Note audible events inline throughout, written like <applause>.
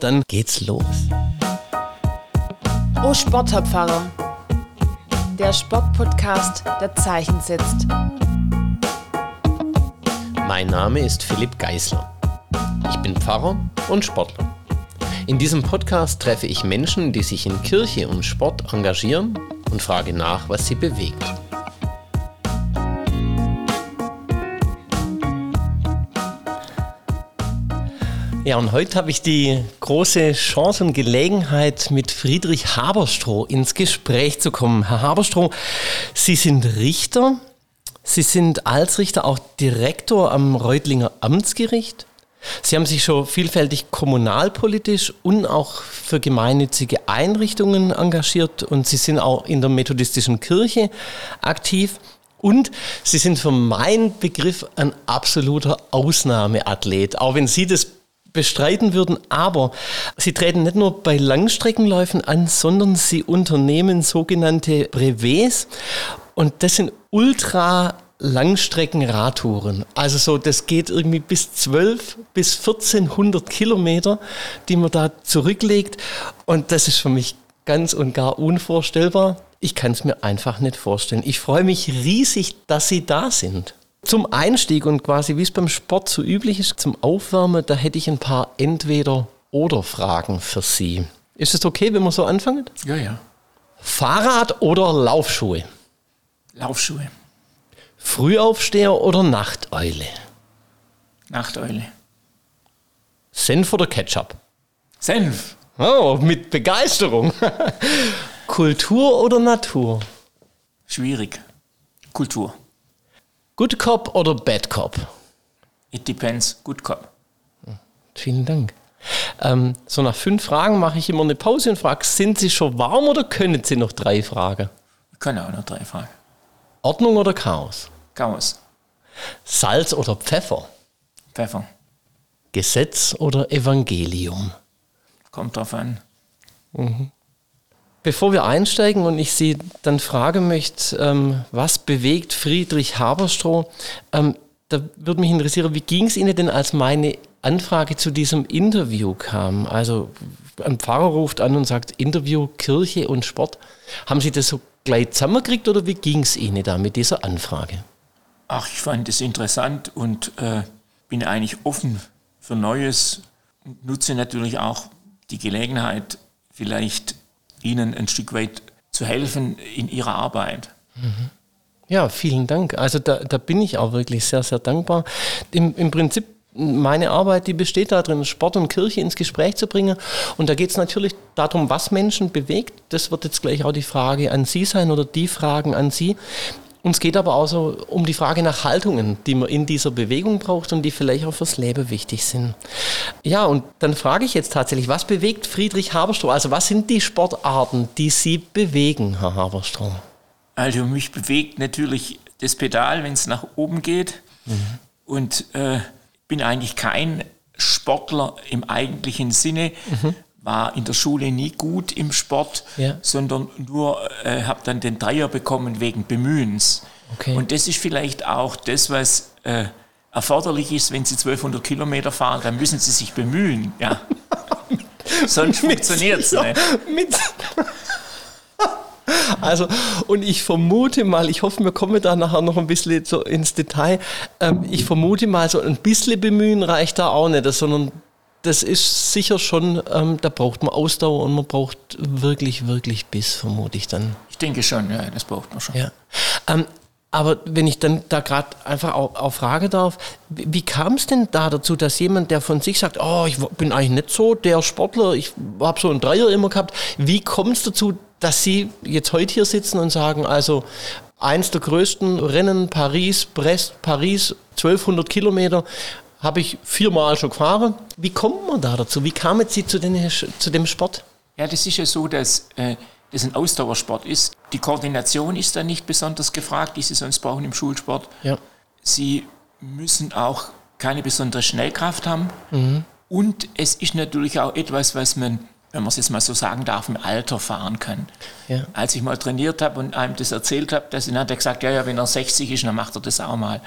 Dann geht's los. Oh Sportpfarrer, der Sportpodcast, der Zeichen setzt. Mein Name ist Philipp Geisler. Ich bin Pfarrer und Sportler. In diesem Podcast treffe ich Menschen, die sich in Kirche und Sport engagieren und frage nach, was sie bewegt. Ja, und heute habe ich die große Chance und Gelegenheit, mit Friedrich Haberstroh ins Gespräch zu kommen. Herr Haberstroh, Sie sind Richter. Sie sind als Richter auch Direktor am Reutlinger Amtsgericht. Sie haben sich schon vielfältig kommunalpolitisch und auch für gemeinnützige Einrichtungen engagiert und Sie sind auch in der methodistischen Kirche aktiv. Und Sie sind für meinen Begriff ein absoluter Ausnahmeathlet. Auch wenn Sie das bestreiten würden, aber sie treten nicht nur bei Langstreckenläufen an, sondern sie unternehmen sogenannte Brevets und das sind ultra Langstreckenradtouren. Also so, das geht irgendwie bis 12 bis 1400 Kilometer, die man da zurücklegt und das ist für mich ganz und gar unvorstellbar. Ich kann es mir einfach nicht vorstellen. Ich freue mich riesig, dass Sie da sind. Zum Einstieg und quasi wie es beim Sport so üblich ist, zum Aufwärmen, da hätte ich ein paar Entweder-Oder-Fragen für Sie. Ist es okay, wenn wir so anfangen? Ja, ja. Fahrrad oder Laufschuhe? Laufschuhe. Frühaufsteher oder Nachteule? Nachteule. Senf oder Ketchup? Senf. Oh, mit Begeisterung. <laughs> Kultur oder Natur? Schwierig. Kultur. Good Cop oder Bad Cop? It depends. Good Cop. Vielen Dank. Ähm, so nach fünf Fragen mache ich immer eine Pause und frage, sind Sie schon warm oder können Sie noch drei Fragen? Ich kann auch noch drei Fragen. Ordnung oder Chaos? Chaos. Salz oder Pfeffer? Pfeffer. Gesetz oder Evangelium? Kommt drauf an. Bevor wir einsteigen und ich Sie dann fragen möchte, ähm, was bewegt Friedrich Haberstroh, ähm, da würde mich interessieren, wie ging es Ihnen denn, als meine Anfrage zu diesem Interview kam? Also ein Pfarrer ruft an und sagt, Interview Kirche und Sport. Haben Sie das so gleich zusammengekriegt oder wie ging es Ihnen da mit dieser Anfrage? Ach, ich fand es interessant und äh, bin eigentlich offen für Neues und nutze natürlich auch die Gelegenheit, vielleicht Ihnen ein Stück weit zu helfen in Ihrer Arbeit. Ja, vielen Dank. Also da, da bin ich auch wirklich sehr, sehr dankbar. Im, Im Prinzip, meine Arbeit, die besteht darin, Sport und Kirche ins Gespräch zu bringen. Und da geht es natürlich darum, was Menschen bewegt. Das wird jetzt gleich auch die Frage an Sie sein oder die Fragen an Sie. Uns geht aber auch so um die Frage nach Haltungen, die man in dieser Bewegung braucht und die vielleicht auch fürs Leben wichtig sind. Ja, und dann frage ich jetzt tatsächlich, was bewegt Friedrich Haberstroh? Also was sind die Sportarten, die Sie bewegen, Herr Haberstroh? Also mich bewegt natürlich das Pedal, wenn es nach oben geht. Und äh, bin eigentlich kein Sportler im eigentlichen Sinne. War in der Schule nie gut im Sport, Ja. sondern nur äh, habe dann den Dreier bekommen wegen Bemühens. Okay. Und das ist vielleicht auch das, was äh, erforderlich ist, wenn Sie 1200 Kilometer fahren, dann müssen Sie sich bemühen. Ja. <laughs> Sonst funktioniert es nicht. Also, und ich vermute mal, ich hoffe, wir kommen da nachher noch ein bisschen so ins Detail. Ähm, ich vermute mal, so ein bisschen bemühen reicht da auch nicht, sondern das ist sicher schon, ähm, da braucht man Ausdauer und man braucht wirklich, wirklich Biss, vermute ich dann. Ich denke schon, ja, das braucht man schon. Ja. Ähm, aber wenn ich dann da gerade einfach auch, auch frage darf, wie, wie kam es denn da dazu, dass jemand, der von sich sagt, oh, ich bin eigentlich nicht so der Sportler, ich habe so einen Dreier immer gehabt, wie kommt es dazu, dass Sie jetzt heute hier sitzen und sagen, also eins der größten Rennen, Paris, Brest, Paris, 1200 Kilometer, habe ich viermal schon gefahren. Wie kommt man da dazu? Wie kamen Sie zu, den, zu dem Sport? Ja, das ist ja so, dass äh, das ein Ausdauersport ist. Die Koordination ist da nicht besonders gefragt, die Sie sonst brauchen im Schulsport. Ja. Sie müssen auch keine besondere Schnellkraft haben. Und es ist natürlich auch etwas, was man, wenn man es jetzt mal so sagen darf, im Alter fahren kann. Ja. Als ich mal trainiert habe und einem das erzählt habe, dass dann hat er gesagt, ja, ja, wenn er 60 ist, dann macht er das auch mal.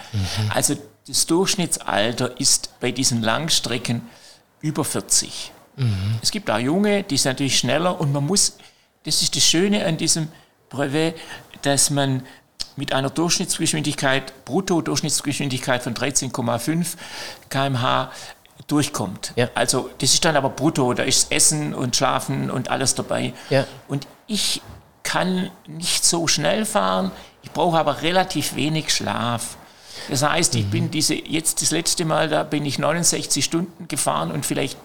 Also das Durchschnittsalter ist bei diesen Langstrecken über 40. Mhm. Es gibt auch Junge, die sind natürlich schneller und man muss, das ist das Schöne an diesem Brevet, dass man mit einer Durchschnittsgeschwindigkeit, Brutto-Durchschnittsgeschwindigkeit von 13,5 km/h durchkommt. Ja. Also das ist dann aber brutto, da ist Essen und Schlafen und alles dabei. Ja. Und ich kann nicht so schnell fahren, ich brauche aber relativ wenig Schlaf. Das heißt, ich mhm. bin diese, jetzt das letzte Mal, da bin ich 69 Stunden gefahren und vielleicht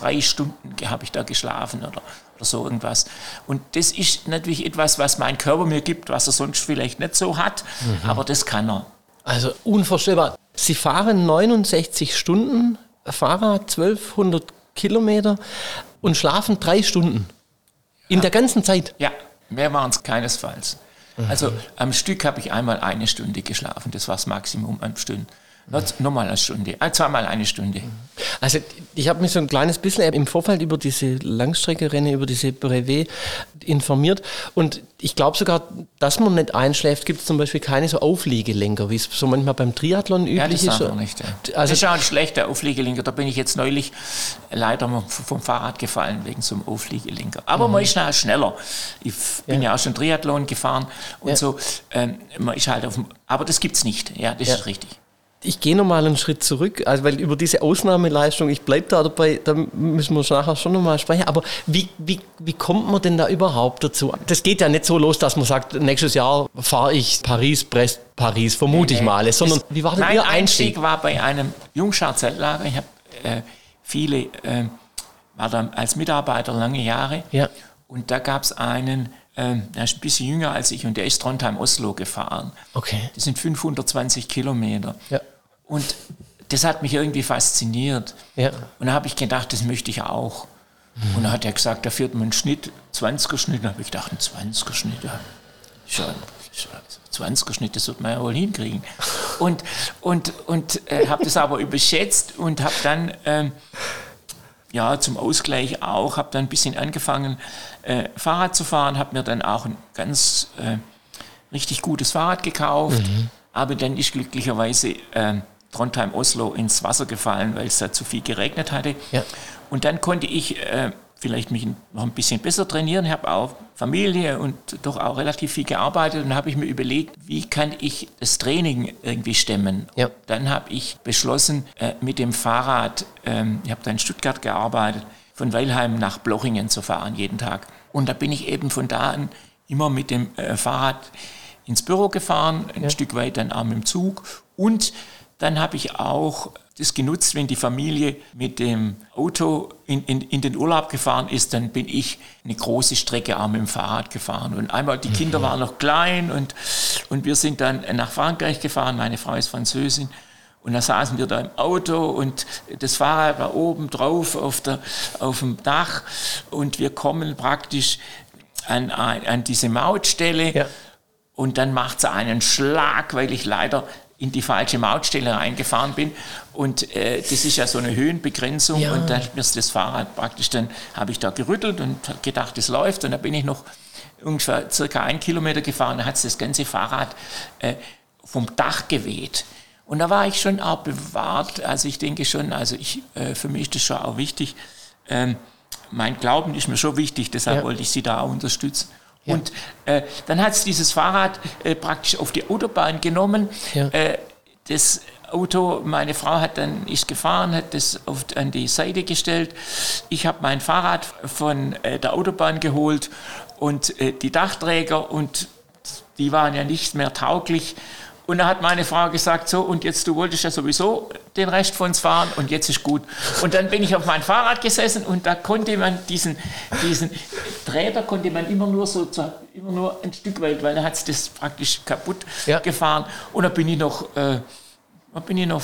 drei Stunden habe ich da geschlafen oder, oder so irgendwas. Und das ist natürlich etwas, was mein Körper mir gibt, was er sonst vielleicht nicht so hat, mhm. aber das kann er. Also unvorstellbar. Sie fahren 69 Stunden Fahrrad, 1200 Kilometer und schlafen drei Stunden. In ja. der ganzen Zeit? Ja, mehr waren es keinesfalls. Also am Stück habe ich einmal eine Stunde geschlafen, das war das Maximum am Stunden. Nochmal eine Stunde, äh, zweimal eine Stunde. Also ich habe mich so ein kleines bisschen im Vorfeld über diese Langstrecke-Rennen, über diese Brevet informiert und ich glaube sogar, dass man nicht einschläft, gibt es zum Beispiel keine so Aufliegelenker, wie es so manchmal beim Triathlon üblich ja, das ist. Ja. Nicht, ja. Also, das ist auch ein schlechter Aufliegelenker, da bin ich jetzt neulich leider vom Fahrrad gefallen wegen so einem Aufliegelenker. Aber mhm. man ist halt schneller. Ich bin ja. ja, auch schon Triathlon gefahren und so. Ähm, man ist halt auf dem, aber das gibt es nicht, ja, das ist richtig ich gehe nochmal einen Schritt zurück, also weil über diese Ausnahmeleistung, ich bleibe da dabei, da müssen wir nachher schon nochmal sprechen, aber wie, wie, wie kommt man denn da überhaupt dazu? Das geht ja nicht so los, dass man sagt, nächstes Jahr fahre ich Paris, Brest, Paris, vermute nee, ich mal, sondern wie war denn Ihr Einstieg? Einstieg war bei einem Jungscharzeltlager, ich habe äh, viele, äh, war da als Mitarbeiter lange Jahre ja. und da gab es einen, ähm, der ist ein bisschen jünger als ich und der ist Trondheim-Oslo gefahren. Okay. Das sind 520 Kilometer. Ja. Und das hat mich irgendwie fasziniert. Ja. Und da habe ich gedacht, das möchte ich auch. Mhm. Und dann hat er gesagt, da fährt man einen Schnitt, 20er Schnitt. Da habe ich gedacht, ein 20er Schnitt, ja, schon. 20er Schnitt, das wird man ja wohl hinkriegen. Und, und, und äh, habe das aber <laughs> überschätzt und habe dann ähm, ja, zum Ausgleich auch, habe dann ein bisschen angefangen, äh, Fahrrad zu fahren, habe mir dann auch ein ganz äh, richtig gutes Fahrrad gekauft, mhm. aber dann ist glücklicherweise äh, Trondheim-Oslo ins Wasser gefallen, weil es da zu viel geregnet hatte. Ja. Und dann konnte ich äh, vielleicht mich noch ein bisschen besser trainieren. Ich habe auch Familie und doch auch relativ viel gearbeitet und habe ich mir überlegt, wie kann ich das Training irgendwie stemmen. Ja. Dann habe ich beschlossen, äh, mit dem Fahrrad, ähm, ich habe da in Stuttgart gearbeitet, von Weilheim nach Blochingen zu fahren jeden Tag. Und da bin ich eben von da an immer mit dem äh, Fahrrad ins Büro gefahren, ein ja. Stück weit dann auch mit dem Zug und dann habe ich auch das genutzt, wenn die Familie mit dem Auto in, in, in den Urlaub gefahren ist, dann bin ich eine große Strecke auch mit dem Fahrrad gefahren. Und einmal, die Kinder mhm. waren noch klein und, und wir sind dann nach Frankreich gefahren, meine Frau ist Französin. Und da saßen wir da im Auto und das Fahrrad war oben drauf auf, der, auf dem Dach und wir kommen praktisch an, an diese Mautstelle ja. Und dann macht es einen Schlag, weil ich leider in die falsche Mautstelle reingefahren bin. Und äh, das ist ja so eine Höhenbegrenzung. Ja. Und dann mir das Fahrrad praktisch, dann habe ich da gerüttelt und gedacht, es läuft. Und dann bin ich noch ungefähr circa einen Kilometer gefahren. Da hat es das ganze Fahrrad äh, vom Dach geweht. Und da war ich schon auch bewahrt. Also ich denke schon, also ich, äh, für mich ist das schon auch wichtig. Ähm, mein Glauben ist mir schon wichtig, deshalb ja. wollte ich Sie da auch unterstützen. Ja. Und äh, dann hat es dieses Fahrrad äh, praktisch auf die Autobahn genommen. Ja. Äh, das Auto, meine Frau hat dann ist gefahren, hat das auf, an die Seite gestellt. Ich habe mein Fahrrad von äh, der Autobahn geholt und äh, die Dachträger und die waren ja nicht mehr tauglich. Und da hat meine Frau gesagt, so, und jetzt, du wolltest ja sowieso den Rest von uns fahren und jetzt ist gut. Und dann bin ich auf mein Fahrrad gesessen und da konnte man diesen, diesen Träger konnte man immer nur so, immer nur ein Stück weit, weil da hat es das praktisch kaputt ja. gefahren. Und da bin ich noch, äh, da bin ich noch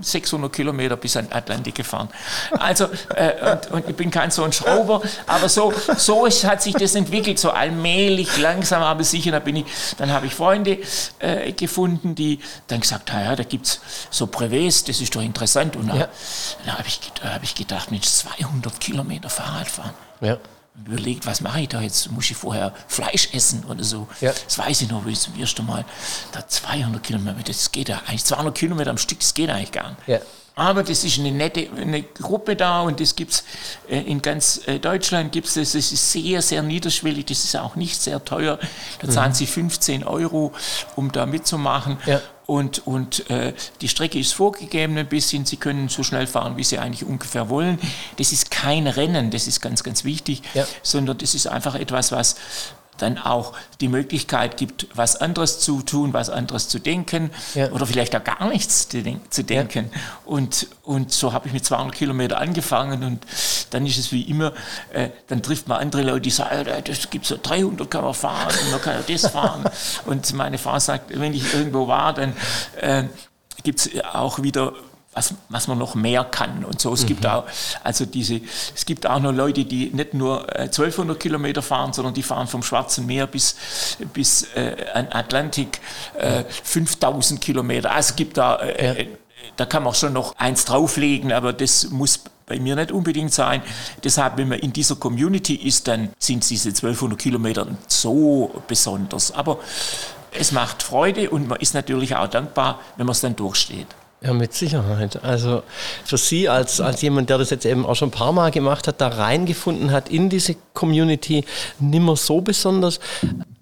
600 Kilometer bis an Atlantik gefahren. Also, äh, und, und, ich bin kein so ein Schrauber, aber so, so ist, hat sich das entwickelt, so allmählich, langsam, aber sicher. Da bin ich, dann habe ich Freunde äh, gefunden, die dann gesagt haben, ja, da gibt es so Brevets, das ist doch interessant. Und ja. da, habe ich, hab ich gedacht, Mensch, 200 Kilometer Fahrrad fahren. Ja überlegt, was mache ich da jetzt? Muss ich vorher Fleisch essen oder so? Ja. Das weiß ich noch, wie ich zum ersten Mal da 200 Kilometer, das geht ja eigentlich 200 Kilometer am Stück, das geht eigentlich gar nicht. Ja. Aber das ist eine nette eine Gruppe da und das gibt es äh, in ganz äh, Deutschland gibt es das. Das ist sehr, sehr niederschwellig, das ist auch nicht sehr teuer. Da zahlen mhm. Sie 15 Euro, um da mitzumachen. Ja. Und, und äh, die Strecke ist vorgegeben ein bisschen. Sie können so schnell fahren, wie Sie eigentlich ungefähr wollen. Das ist kein Rennen, das ist ganz, ganz wichtig, ja. sondern das ist einfach etwas, was dann auch die Möglichkeit gibt, was anderes zu tun, was anderes zu denken ja. oder vielleicht auch gar nichts zu denken. Ja. Und, und so habe ich mit 200 Kilometer angefangen und dann ist es wie immer, äh, dann trifft man andere Leute, die sagen, das gibt so 300 kann man fahren und man kann ja das fahren. <laughs> und meine Frau sagt, wenn ich irgendwo war, dann äh, gibt es auch wieder was, was man noch mehr kann und so. Es mhm. gibt auch, also diese, es gibt auch noch Leute, die nicht nur 1200 äh, Kilometer fahren, sondern die fahren vom Schwarzen Meer bis, bis äh, an Atlantik äh, 5000 Kilometer. Also es gibt da, äh. Äh, da kann man schon noch eins drauflegen, aber das muss bei mir nicht unbedingt sein. Deshalb, wenn man in dieser Community ist, dann sind diese 1200 Kilometer so besonders. Aber es macht Freude und man ist natürlich auch dankbar, wenn man es dann durchsteht. Ja, mit Sicherheit. Also für Sie als, als jemand, der das jetzt eben auch schon ein paar Mal gemacht hat, da reingefunden hat in diese Community, nimmer so besonders,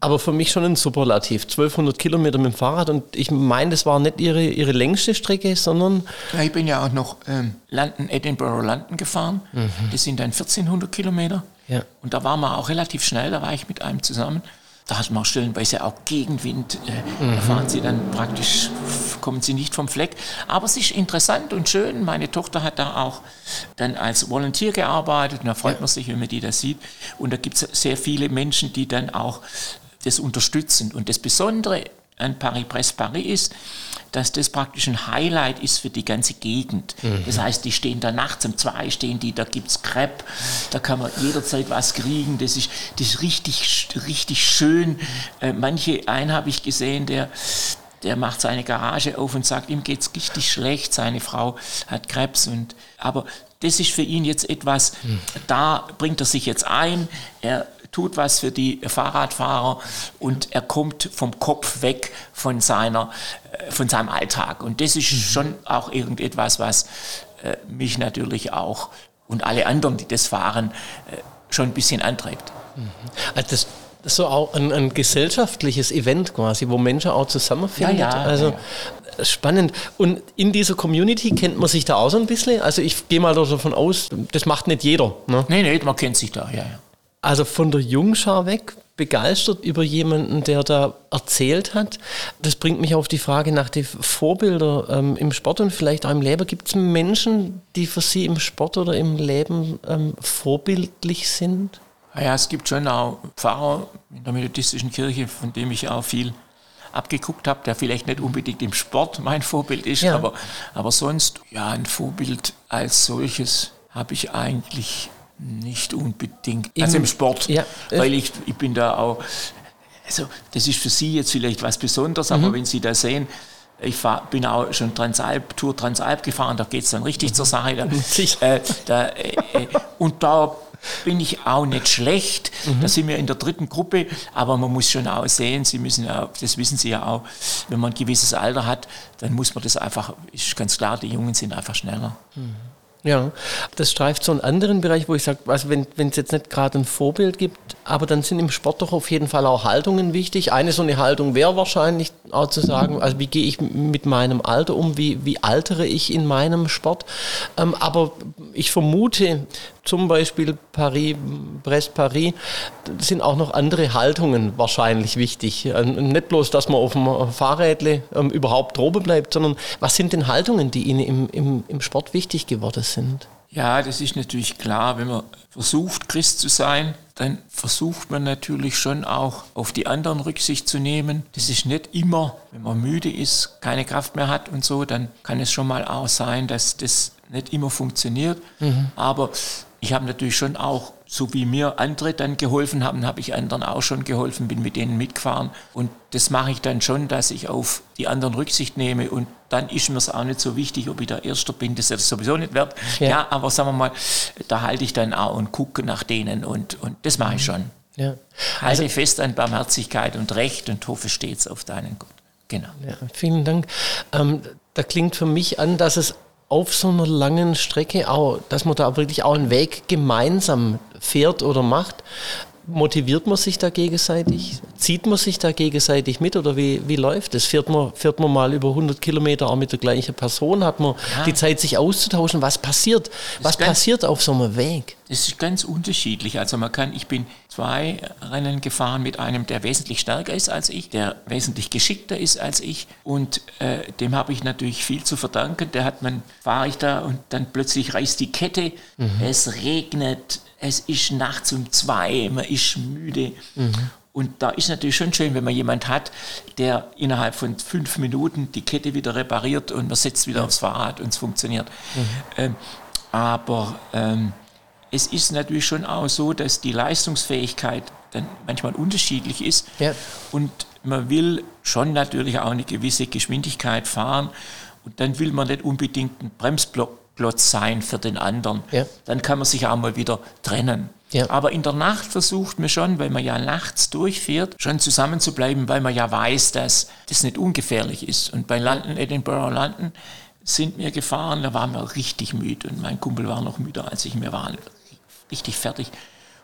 aber für mich schon ein Superlativ. 1200 Kilometer mit dem Fahrrad und ich meine, das war nicht Ihre, Ihre längste Strecke, sondern... Ja, ich bin ja auch noch ähm, London, Edinburgh, London gefahren. Mhm. Das sind dann 1400 Kilometer. Ja. Und da waren wir auch relativ schnell, da war ich mit einem zusammen. Da hat man stellenweise auch Gegenwind. Äh, mhm. Da fahren sie dann praktisch, kommen sie nicht vom Fleck. Aber es ist interessant und schön. Meine Tochter hat da auch dann als Volontier gearbeitet. Und da freut man sich, wenn man die da sieht. Und da gibt es sehr viele Menschen, die dann auch das unterstützen. Und das Besondere an Paris-Brest-Paris ist, dass das praktisch ein Highlight ist für die ganze Gegend. Mhm. Das heißt, die stehen da nachts um zwei, stehen die, da gibt es Crepe, da kann man jederzeit was kriegen, das ist, das ist richtig, richtig schön. Äh, manche, einen habe ich gesehen, der, der macht seine Garage auf und sagt, ihm geht es richtig schlecht, seine Frau hat Krebs und, aber das ist für ihn jetzt etwas, mhm. da bringt er sich jetzt ein, er tut was für die Fahrradfahrer und er kommt vom Kopf weg von, seiner, äh, von seinem Alltag. Und das ist schon auch irgendetwas, was äh, mich natürlich auch und alle anderen, die das fahren, äh, schon ein bisschen antreibt. Mhm. Also das so auch ein, ein, gesellschaftliches Event quasi, wo Menschen auch zusammenfinden. Ja, ja, also ja. spannend. Und in dieser Community kennt man sich da auch so ein bisschen. Also ich gehe mal davon aus, das macht nicht jeder. Ne? Nee, nee, man kennt sich da, ja, ja. Also von der Jungschar weg, begeistert über jemanden, der da erzählt hat. Das bringt mich auf die Frage nach den Vorbildern ähm, im Sport und vielleicht auch im Leben. Gibt es Menschen, die für Sie im Sport oder im Leben ähm, vorbildlich sind? Ja, es gibt schon auch Pfarrer in der methodistischen Kirche, von dem ich auch viel abgeguckt habe, der vielleicht nicht unbedingt im Sport mein Vorbild ist, ja. aber, aber sonst, ja, ein Vorbild als solches habe ich eigentlich nicht unbedingt. Im, also im Sport, ja, weil ich, ich bin da auch, also das ist für Sie jetzt vielleicht was Besonderes, mhm. aber wenn Sie da sehen, ich fahr, bin auch schon Transalp, Tour Transalp gefahren, da geht es dann richtig mhm. zur Sache. Da, <laughs> äh, da, äh, äh, und da bin ich auch nicht schlecht. Mhm. Da sind wir in der dritten Gruppe, aber man muss schon auch sehen, Sie müssen ja, das wissen Sie ja auch, wenn man ein gewisses Alter hat, dann muss man das einfach, ist ganz klar, die Jungen sind einfach schneller. Mhm. Ja, das streift so einen anderen Bereich, wo ich sage, also wenn es jetzt nicht gerade ein Vorbild gibt, aber dann sind im Sport doch auf jeden Fall auch Haltungen wichtig. Eine so eine Haltung wäre wahrscheinlich auch zu sagen, also wie gehe ich mit meinem Alter um, wie, wie altere ich in meinem Sport. Ähm, aber ich vermute, zum Beispiel Paris, Brest-Paris, sind auch noch andere Haltungen wahrscheinlich wichtig. Ähm, nicht bloß, dass man auf dem Fahrrädle ähm, überhaupt droben bleibt, sondern was sind denn Haltungen, die Ihnen im, im, im Sport wichtig geworden sind? Ja, das ist natürlich klar, wenn man versucht, Christ zu sein, dann versucht man natürlich schon auch auf die anderen Rücksicht zu nehmen. Das ist nicht immer, wenn man müde ist, keine Kraft mehr hat und so, dann kann es schon mal auch sein, dass das nicht immer funktioniert. Mhm. Aber ich habe natürlich schon auch, so wie mir andere dann geholfen haben, habe ich anderen auch schon geholfen, bin mit denen mitgefahren. Und das mache ich dann schon, dass ich auf die anderen Rücksicht nehme. Und dann ist mir es auch nicht so wichtig, ob ich der Erste bin, das ist sowieso nicht wert. Ja. ja, aber sagen wir mal, da halte ich dann auch und gucke nach denen und, und das mache ich schon. Ja. Also, Halte fest an Barmherzigkeit und Recht und hoffe stets auf deinen Gott. Genau. Ja, vielen Dank. Ähm, da klingt für mich an, dass es auf so einer langen Strecke auch, dass man da wirklich auch einen Weg gemeinsam fährt oder macht. Motiviert man sich da gegenseitig? Zieht man sich da gegenseitig mit oder wie, wie läuft es? Fährt man, fährt man mal über 100 Kilometer auch mit der gleichen Person? Hat man ja. die Zeit, sich auszutauschen? Was passiert? Was passiert auf so einem Weg? Das ist ganz unterschiedlich. Also man kann, ich bin zwei Rennen gefahren mit einem, der wesentlich stärker ist als ich, der wesentlich geschickter ist als ich und äh, dem habe ich natürlich viel zu verdanken. Der hat man, fahre ich da und dann plötzlich reißt die Kette, mhm. es regnet, es ist nachts um zwei, man ist müde. Mhm. Und da ist natürlich schon schön, wenn man jemand hat, der innerhalb von fünf Minuten die Kette wieder repariert und man setzt wieder aufs Fahrrad und es funktioniert. Mhm. Ähm, aber ähm, es ist natürlich schon auch so, dass die Leistungsfähigkeit dann manchmal unterschiedlich ist. Ja. Und man will schon natürlich auch eine gewisse Geschwindigkeit fahren. Und dann will man nicht unbedingt einen Bremsblock Plot sein für den anderen. Ja. Dann kann man sich auch mal wieder trennen. Ja. Aber in der Nacht versucht man schon, weil man ja nachts durchfährt, schon zusammen zu bleiben, weil man ja weiß, dass das nicht ungefährlich ist. Und bei London, Edinburgh London, sind wir gefahren, da waren wir richtig müde und mein Kumpel war noch müder als ich. Wir waren richtig fertig.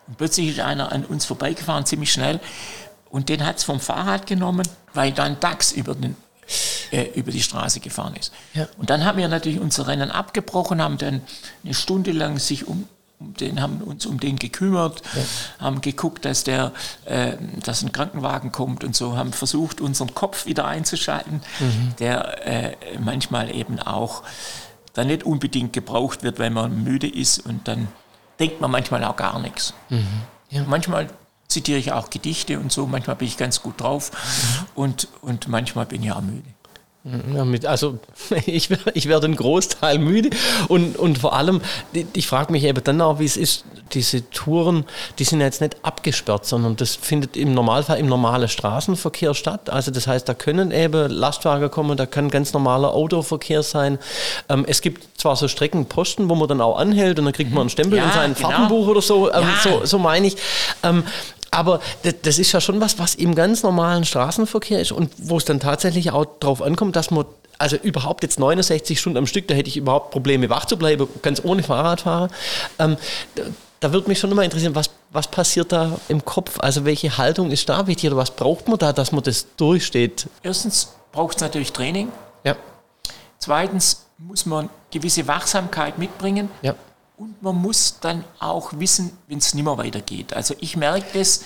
Und plötzlich ist einer an uns vorbeigefahren, ziemlich schnell. Und den hat es vom Fahrrad genommen, weil dann DAX über den äh, über die Straße gefahren ist. Ja. Und dann haben wir natürlich unser Rennen abgebrochen, haben dann eine Stunde lang sich um, um den, haben uns um den gekümmert, ja. haben geguckt, dass der, äh, dass ein Krankenwagen kommt und so, haben versucht, unseren Kopf wieder einzuschalten, mhm. der äh, manchmal eben auch dann nicht unbedingt gebraucht wird, weil man müde ist und dann denkt man manchmal auch gar nichts. Mhm. Ja. Manchmal zitiere ich auch Gedichte und so. Manchmal bin ich ganz gut drauf und, und manchmal bin ich auch müde. Ja, mit, also <laughs> ich, ich werde einen Großteil müde und, und vor allem, ich frage mich eben dann auch, wie es ist, diese Touren, die sind ja jetzt nicht abgesperrt, sondern das findet im Normalfall im normalen Straßenverkehr statt. Also das heißt, da können eben Lastwagen kommen, da kann ganz normaler Autoverkehr sein. Ähm, es gibt zwar so Streckenposten, wo man dann auch anhält und dann kriegt man einen Stempel ja, in sein genau. Fahrtenbuch oder so, ähm, ja. so, so meine ich. Ähm, aber das ist ja schon was, was im ganz normalen Straßenverkehr ist und wo es dann tatsächlich auch darauf ankommt, dass man, also überhaupt jetzt 69 Stunden am Stück, da hätte ich überhaupt Probleme, wach zu bleiben, ganz ohne Fahrradfahrer. Ähm, da würde mich schon immer interessieren, was, was passiert da im Kopf? Also welche Haltung ist da wichtig oder was braucht man da, dass man das durchsteht? Erstens braucht es natürlich Training. Ja. Zweitens muss man gewisse Wachsamkeit mitbringen. Ja. Und man muss dann auch wissen, wenn es nicht mehr weitergeht. Also ich merke das,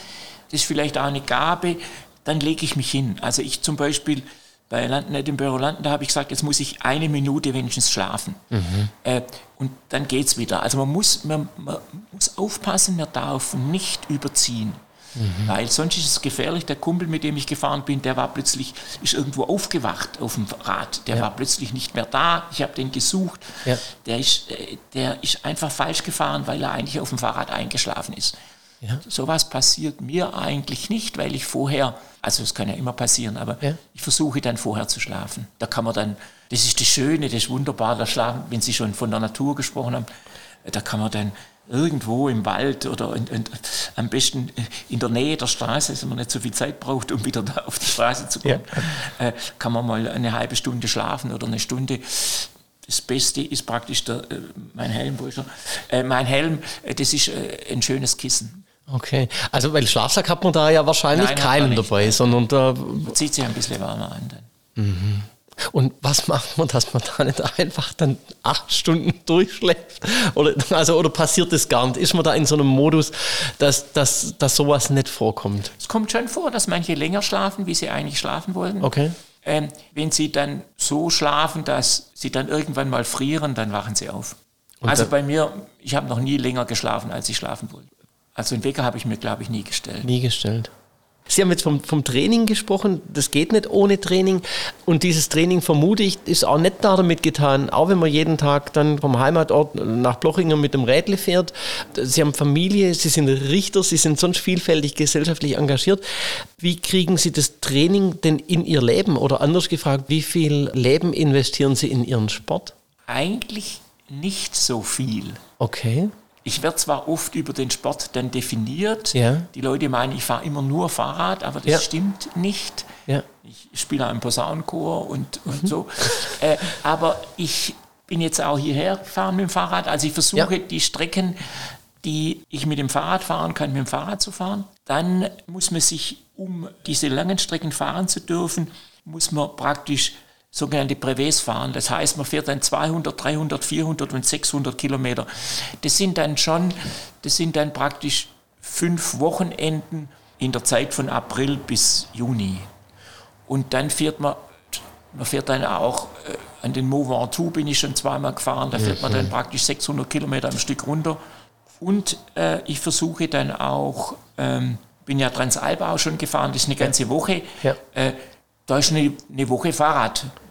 das ist vielleicht auch eine Gabe, dann lege ich mich hin. Also ich zum Beispiel bei Landen, Edinburgh Landen, da habe ich gesagt, jetzt muss ich eine Minute wenigstens schlafen. Mhm. Äh, und dann geht es wieder. Also man muss, man, man muss aufpassen, man darf nicht überziehen. Mhm. Weil sonst ist es gefährlich. Der Kumpel, mit dem ich gefahren bin, der war plötzlich, ist irgendwo aufgewacht auf dem Rad. Der ja. war plötzlich nicht mehr da. Ich habe den gesucht. Ja. Der, ist, äh, der ist einfach falsch gefahren, weil er eigentlich auf dem Fahrrad eingeschlafen ist. Ja. Sowas passiert mir eigentlich nicht, weil ich vorher, also es kann ja immer passieren, aber ja. ich versuche dann vorher zu schlafen. Da kann man dann, das ist das Schöne, das ist wunderbar, da schlafen, wenn Sie schon von der Natur gesprochen haben, da kann man dann irgendwo im Wald oder in, in, am besten in der Nähe der Straße, dass man nicht so viel Zeit braucht, um wieder da auf die Straße zu kommen, ja. äh, kann man mal eine halbe Stunde schlafen oder eine Stunde. Das Beste ist praktisch der, äh, mein Helm, wo ist er? Äh, mein Helm, äh, das ist äh, ein schönes Kissen. Okay, also weil Schlafsack hat man da ja wahrscheinlich Nein, keinen dabei, sondern da man zieht sich ein bisschen warmer an. Dann. Mhm. Und was macht man, dass man da nicht einfach dann acht Stunden durchschläft? Oder, also, oder passiert das gar nicht? Ist man da in so einem Modus, dass, dass, dass sowas nicht vorkommt? Es kommt schon vor, dass manche länger schlafen, wie sie eigentlich schlafen wollten. Okay. Ähm, wenn sie dann so schlafen, dass sie dann irgendwann mal frieren, dann wachen sie auf. Und also bei mir, ich habe noch nie länger geschlafen, als ich schlafen wollte. Also einen Wecker habe ich mir, glaube ich, nie gestellt. Nie gestellt. Sie haben jetzt vom, vom Training gesprochen, das geht nicht ohne Training. Und dieses Training, vermute ich, ist auch nicht damit getan, auch wenn man jeden Tag dann vom Heimatort nach Blochingen mit dem Rädle fährt. Sie haben Familie, Sie sind Richter, Sie sind sonst vielfältig gesellschaftlich engagiert. Wie kriegen Sie das Training denn in Ihr Leben? Oder anders gefragt, wie viel Leben investieren Sie in Ihren Sport? Eigentlich nicht so viel. Okay. Ich werde zwar oft über den Sport dann definiert. Ja. Die Leute meinen, ich fahre immer nur Fahrrad, aber das ja. stimmt nicht. Ja. Ich spiele einen Posaunenchor und, und mhm. so. Äh, aber ich bin jetzt auch hierher gefahren mit dem Fahrrad. Also ich versuche die Strecken, die ich mit dem Fahrrad fahren kann, mit dem Fahrrad zu fahren. Dann muss man sich, um diese langen Strecken fahren zu dürfen, muss man praktisch sogenannte Brevets fahren. Das heißt, man fährt dann 200, 300, 400 und 600 Kilometer. Das sind dann schon, das sind dann praktisch fünf Wochenenden in der Zeit von April bis Juni. Und dann fährt man, man fährt dann auch äh, an den Mont Ventoux bin ich schon zweimal gefahren, da fährt man dann praktisch 600 Kilometer am Stück runter. Und äh, ich versuche dann auch, ähm, bin ja Transalp auch schon gefahren, das ist eine ganze Woche. Ja. Äh, da ist eine, eine Woche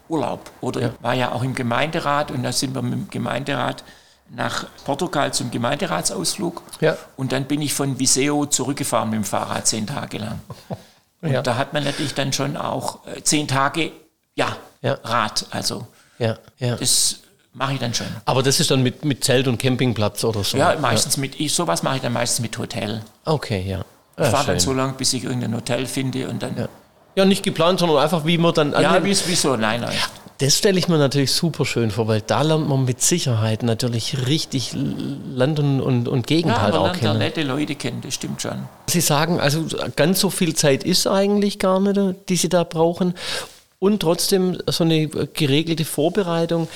Fahrradurlaub. Oder Ja. war ja auch im Gemeinderat und da sind wir mit dem Gemeinderat nach Portugal zum Gemeinderatsausflug. Ja. Und dann bin ich von Viseo zurückgefahren mit dem Fahrrad zehn Tage lang. Und Ja. da hat man natürlich dann schon auch äh, zehn Tage, ja, Ja. Rad. Also Ja, ja. das mache ich dann schon. Aber das ist dann mit, mit Zelt und Campingplatz oder so. Ja, meistens mit, ich, sowas mache ich dann meistens mit Hotel. Okay, ja. Ich Ja, fahre dann so lange, bis ich irgendein Hotel finde und dann, ja, ja, nicht geplant, sondern einfach, wie man dann. wie es wie so allein läuft. Das stelle ich mir natürlich super schön vor, weil da lernt man mit Sicherheit natürlich richtig Land und, und, und Gegend Ja, halt man auch lernt kennen. nette Leute kennen, das stimmt schon. Sie sagen, also ganz so viel Zeit ist eigentlich gar nicht, die Sie da brauchen. Und trotzdem so eine geregelte Vorbereitung.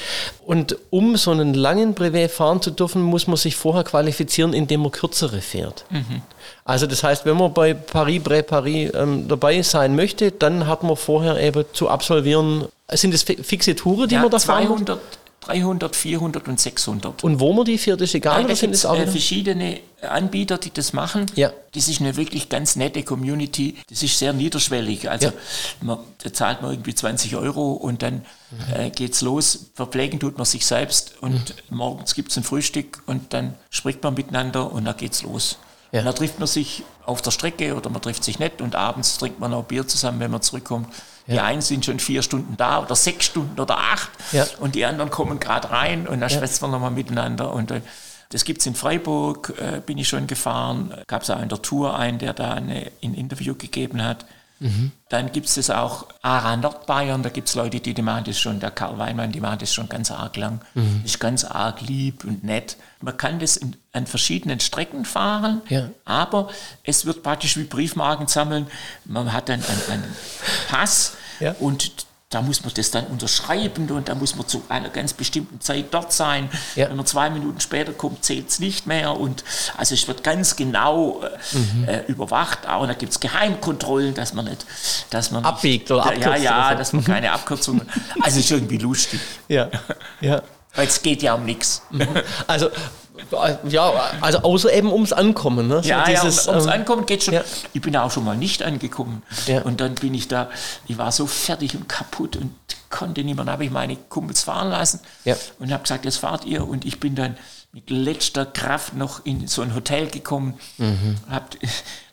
Und um so einen langen Brevet fahren zu dürfen, muss man sich vorher qualifizieren, indem man kürzere fährt. Also das heißt, wenn man bei Paris-Bré-Paris ähm, dabei sein möchte, dann hat man vorher eben zu absolvieren, sind es fi- fixe Touren, die Ja, man da fahren muss? 200, 300, 400 und 600. Und wo man die fährt, ist egal, Nein, da sind es es auch äh, verschiedene Anbieter, die das machen. Ja. Das ist eine wirklich ganz nette Community. Das ist sehr niederschwellig. Also Ja. man, da zahlt man irgendwie 20 Euro und dann äh, geht's los. Verpflegen tut man sich selbst und Mhm. morgens gibt's ein Frühstück und dann spricht man miteinander und dann geht's los. Ja. Und dann trifft man sich auf der Strecke oder man trifft sich nicht und abends trinkt man auch Bier zusammen, wenn man zurückkommt. Die einen sind schon vier Stunden da oder sechs Stunden oder acht Ja. und die anderen kommen gerade rein und dann schwätzt man nochmal miteinander. Und äh, das gibt es in Freiburg, äh, bin ich schon gefahren. Gab es auch in der Tour einen, der da eine, ein Interview gegeben hat. Dann gibt es das auch Ara Nordbayern, da gibt es Leute, die, die machen das schon, der Karl Weinmann, die machen das schon ganz arg lang. Das ist ganz arg lieb und nett. Man kann das in, an verschiedenen Strecken fahren, Ja. aber es wird praktisch wie Briefmarken sammeln. Man hat dann einen, einen Pass Ja. und da muss man das dann unterschreiben und da muss man zu einer ganz bestimmten Zeit dort sein. Ja. Wenn man zwei Minuten später kommt, zählt es nicht mehr. Und also es wird ganz genau äh, äh, überwacht. Auch und da gibt es Geheimkontrollen, dass man nicht, dass man Abbiegt oder nicht, ja, abkürzt ja, oder so. dass man keine Abkürzungen. <laughs> Also es ist irgendwie lustig, Ja, ja. Weil es geht ja um nichts. <laughs> Also, ja, also außer eben ums Ankommen. Ne? So Ja, dieses, ja, um, ums ähm, Ankommen geht schon. ja. Ich bin auch schon mal nicht angekommen. Ja. Und dann bin ich da, ich war so fertig und kaputt und konnte. Dann habe ich meine Kumpels fahren lassen Ja. und habe gesagt, jetzt fahrt ihr. Und ich bin dann mit letzter Kraft noch in so ein Hotel gekommen. Mhm. Habe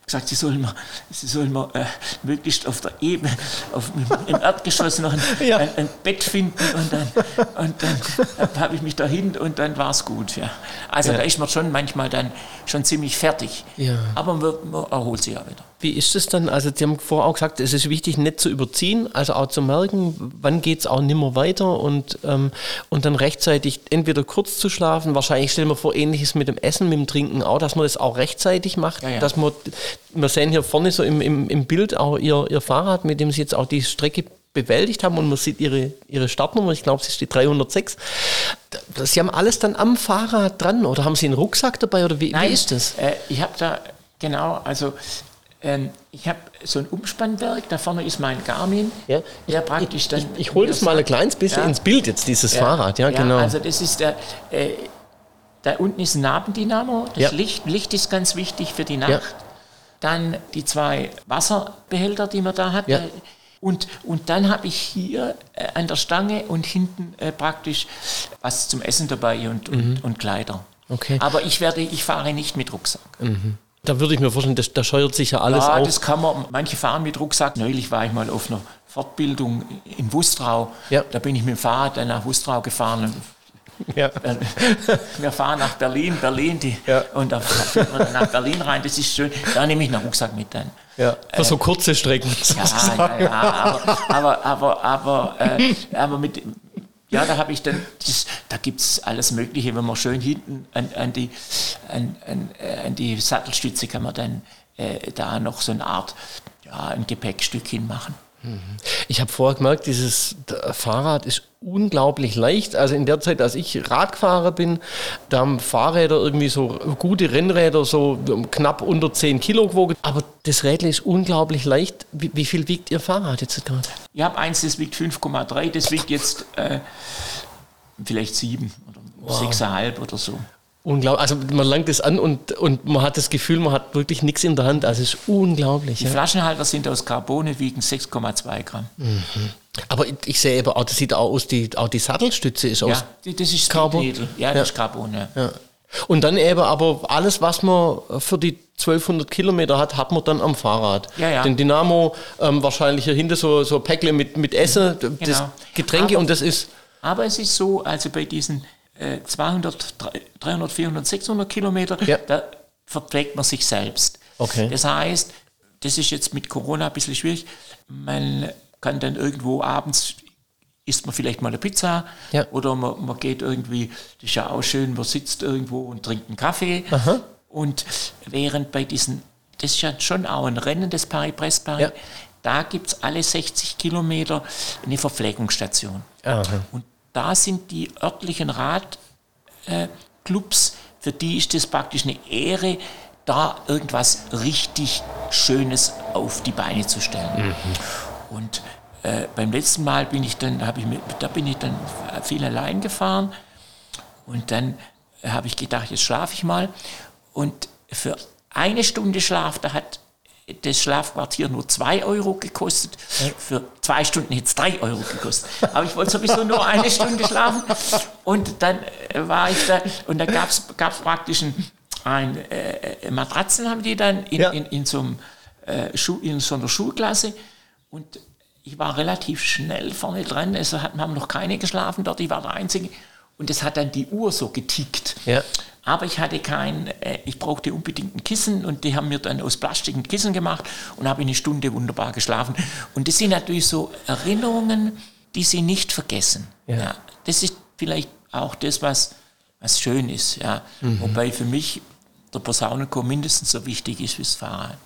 gesagt, sie sollen mal, sie sollen mal äh, möglichst auf der Ebene, auf, im Erdgeschoss noch ein, <laughs> Ja. ein, ein Bett finden. Und dann, und dann habe ich mich dahin und dann war es gut. Ja. Also Ja. da ist man schon manchmal dann schon ziemlich fertig. Ja. Aber man, man erholt sich ja wieder. Wie ist es dann? Also, Sie haben vorher auch gesagt, es ist wichtig, nicht zu überziehen, also auch zu merken, wann geht es auch nimmer weiter und, ähm, und dann rechtzeitig entweder kurz zu schlafen. Wahrscheinlich stellen wir vor, ähnliches mit dem Essen, mit dem Trinken auch, dass man das auch rechtzeitig macht. Ja, ja. Dass man, wir sehen hier vorne so im, im, im Bild auch ihr, ihr Fahrrad, mit dem Sie jetzt auch die Strecke bewältigt haben und man sieht ihre, ihre Startnummer, ich glaube, es ist die 306. Das- Sie haben alles dann am Fahrrad dran oder haben Sie einen Rucksack dabei oder wie, wie ist das? Äh, ich habe da, genau, also ähm, ich habe so ein Umspannwerk, da vorne ist mein Garmin, Ja. der praktisch dann... Ich hole das mal ein kleines bisschen Ja. ins Bild jetzt, dieses Fahrrad, ja, genau. Also das ist der, äh, da unten ist ein Nabendynamo, das Ja. Licht, Licht ist ganz wichtig für die Nacht. Ja. Dann die zwei Wasserbehälter, die man da hat. Ja. Äh, Und, und dann habe ich hier äh, an der Stange und hinten äh, praktisch was zum Essen dabei und, und, und Kleider. Mhm. Okay. Aber ich werde, ich fahre nicht mit Rucksack. Da würde ich mir vorstellen, das, da scheuert sich ja alles ja, auf. das kann man. Manche fahren mit Rucksack. Neulich war ich mal auf einer Fortbildung in Wustrau. Ja. Da bin ich mit dem Fahrrad dann nach Wustrau gefahren. ja. <laughs> Äh, Wir fahren nach Berlin, Berlin, die, Ja. und da fährt man dann nach Berlin rein. Das ist schön. Da nehme ich einen Rucksack mit dann. ja. Für so kurze Strecken. Ja, ja, ja, aber, aber, aber, aber, äh, aber mit, Ja, da habe ich dann, das, da gibt es alles Mögliche, wenn man schön hinten an, an, die, an, an, äh, an die Sattelstütze kann man dann äh, da noch so eine Art, ja, ein Gepäckstück hinmachen. Ich habe vorher gemerkt, dieses Fahrrad ist unglaublich leicht. Also in der Zeit, als ich Radfahrer bin, da haben Fahrräder irgendwie so gute Rennräder so knapp unter 10 Kilo gewogen. Aber das Rädle ist unglaublich leicht. Wie, wie viel wiegt Ihr Fahrrad jetzt gerade? Ich habe eins, das wiegt 5,3, das wiegt jetzt äh, vielleicht 7 oder wow. 6,5 oder so. Unglaublich. Also man langt es an und, und man hat das Gefühl, man hat wirklich nichts in der Hand. Also es ist unglaublich. Die ja. Flaschenhalter sind aus Carbone, wiegen 6,2 Gramm. Mhm. Aber ich sehe eben auch, das sieht auch aus, die, auch die Sattelstütze ist ja, aus das ist Carbon. Ja, ja, das ist Carbon, ja. ja. Und dann eben aber alles, was man für die 1200 Kilometer hat, hat man dann am Fahrrad. Ja, ja. Den Dynamo, ähm, wahrscheinlich hier hinten so, so Päckle mit, mit Essen, genau. das Getränke aber, und das ist... Aber es ist so, also bei diesen 200, 300, 400, 600 Kilometer, ja. da verpflegt man sich selbst. Okay. Das heißt, das ist jetzt mit Corona ein bisschen schwierig. Man kann dann irgendwo abends isst man vielleicht mal eine Pizza ja. oder man, man, geht irgendwie, das ist ja auch schön, man sitzt irgendwo und trinkt einen Kaffee. Aha. Und während bei diesen, das ist ja schon auch ein Rennen des Paris-Brest-Paris, ja. da gibt es alle 60 Kilometer eine Verpflegungsstation. Aha. Und da sind die örtlichen Radclubs, äh, für die ist das praktisch eine Ehre, da irgendwas richtig Schönes auf die Beine zu stellen. Mhm. Und äh, beim letzten Mal bin ich dann, ich mit, da bin ich dann viel allein gefahren und dann habe ich gedacht, jetzt schlafe ich mal. Und für eine Stunde Schlaf, da hat das Schlafquartier nur 2 Euro gekostet. Für zwei Stunden hätte es 3 Euro gekostet. Aber ich wollte sowieso nur eine Stunde schlafen. Und dann äh, war ich da, und da gab es praktisch ein, ein äh, Matratzen, haben die dann in, Ja. in, in, so einem, äh, Schu, in so einer Schulklasse. Und ich war relativ schnell vorne dran. Es hat, haben noch keine geschlafen dort, ich war der Einzige. Und es hat dann die Uhr so getickt. Ja. Aber ich hatte kein, äh, ich brauchte unbedingt ein Kissen und die haben mir dann aus Plastik ein Kissen gemacht und habe eine Stunde wunderbar geschlafen. Und das sind natürlich so Erinnerungen, die sie nicht vergessen. Ja. das ist vielleicht auch das, was, was schön ist. Ja. Mhm. Wobei für mich der Posaunenchor mindestens so wichtig ist wie das Fahrrad.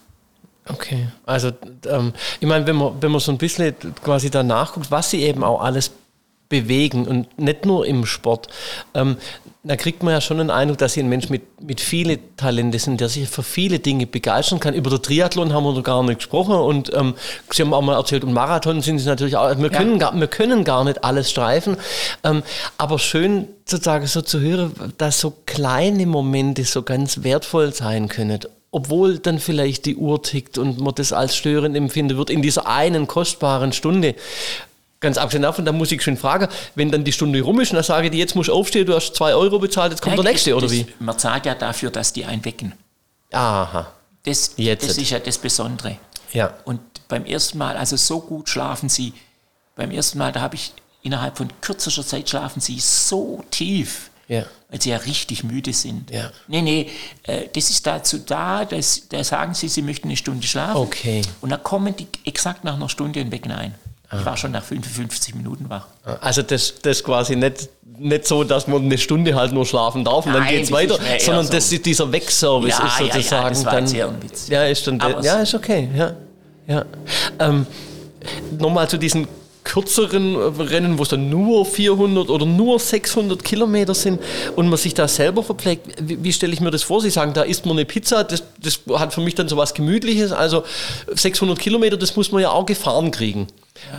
Okay, also ähm, ich meine, wenn man, wenn man so ein bisschen quasi danach guckt, was sie eben auch alles bewegen und nicht nur im Sport, ähm, da kriegt man ja schon den Eindruck, dass sie ein Mensch mit, mit vielen Talenten sind, der sich für viele Dinge begeistern kann. Über den Triathlon haben wir noch gar nicht gesprochen und ähm, Sie haben auch mal erzählt, und Marathon sind sie natürlich auch, wir, Ja. können, gar, wir können gar nicht alles streifen, ähm, aber schön sozusagen so zu hören, dass so kleine Momente so ganz wertvoll sein können obwohl dann vielleicht die Uhr tickt und man das als störend empfinden wird in dieser einen kostbaren Stunde. Ganz abgesehen davon, da muss ich schon fragen, wenn dann die Stunde rum ist und dann sage ich, dir, jetzt musst du aufstehen, du hast zwei Euro bezahlt, jetzt kommt der nächste, oder das, wie? Man zahlt ja dafür, dass die einen wecken. Aha, Das, Jetzt. das ist ja das Besondere. ja. Und beim ersten Mal, also so gut schlafen sie. Beim ersten Mal, da habe ich innerhalb von kürzester Zeit schlafen sie so tief, Ja. weil sie ja richtig müde sind. Ja. Nee, nee, äh, das ist dazu da, dass, da sagen sie, sie möchten eine Stunde schlafen. Okay. Und dann kommen die exakt nach einer Stunde und wecken ein. Ich war schon nach 55 Minuten wach. Also das, das quasi nicht, nicht so, dass man eine Stunde halt nur schlafen darf und dann Nein, geht's das weiter, ist mehr eher sondern so. das ist dieser Wegservice Ja, ist ja, ja, sozusagen das war dann. jetzt eher ein Witz. Ja, ist dann, Aber ja, es- ist okay, ja. ja. Ähm, Nochmal zu diesen kürzeren Rennen, wo es dann nur 400 oder nur 600 Kilometer sind und man sich da selber verpflegt. Wie, wie stelle ich mir das vor? Sie sagen, da isst man eine Pizza, das, das hat für mich dann so was Gemütliches. Also 600 Kilometer, das muss man ja auch gefahren kriegen.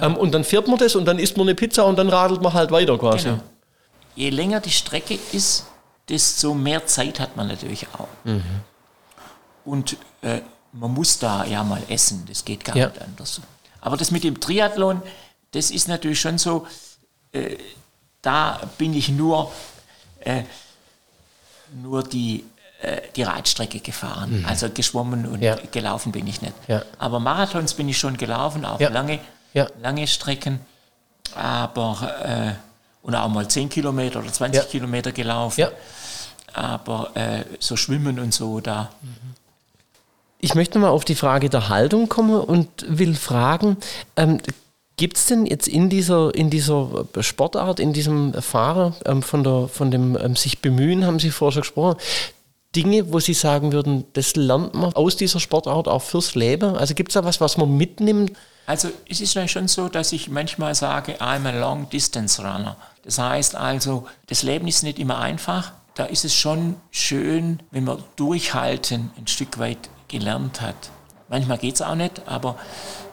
Ähm, und dann fährt man das und dann isst man eine Pizza und dann radelt man halt weiter quasi. Genau. Je länger die Strecke ist, desto mehr Zeit hat man natürlich auch. Mhm. Und äh, man muss da ja mal essen, das geht gar Ja. nicht anders. Aber das mit dem Triathlon, das ist natürlich schon so, äh, da bin ich nur, äh, nur die, äh, die Radstrecke gefahren. Also geschwommen und Mhm. Ja. gelaufen bin ich nicht. Ja. Aber Marathons bin ich schon gelaufen, auch Ja. lange, Ja. lange Strecken. Aber äh, und auch mal 10 Kilometer oder 20 Ja. Kilometer gelaufen. Ja. Aber äh, so Schwimmen und so, da. Ich möchte mal auf die Frage der Haltung kommen und will fragen, ähm, Gibt es denn jetzt in dieser, in dieser Sportart, in diesem Fahrer ähm, von, der, von dem ähm, sich bemühen, haben Sie vorher schon gesprochen, Dinge, wo Sie sagen würden, das lernt man aus dieser Sportart auch fürs Leben? Also gibt es da was, was man mitnimmt? Also es ist schon so, dass ich manchmal sage, I'm a long distance runner. Das heißt also, das Leben ist nicht immer einfach. Da ist es schon schön, wenn man durchhalten ein Stück weit gelernt hat. Manchmal geht es auch nicht, aber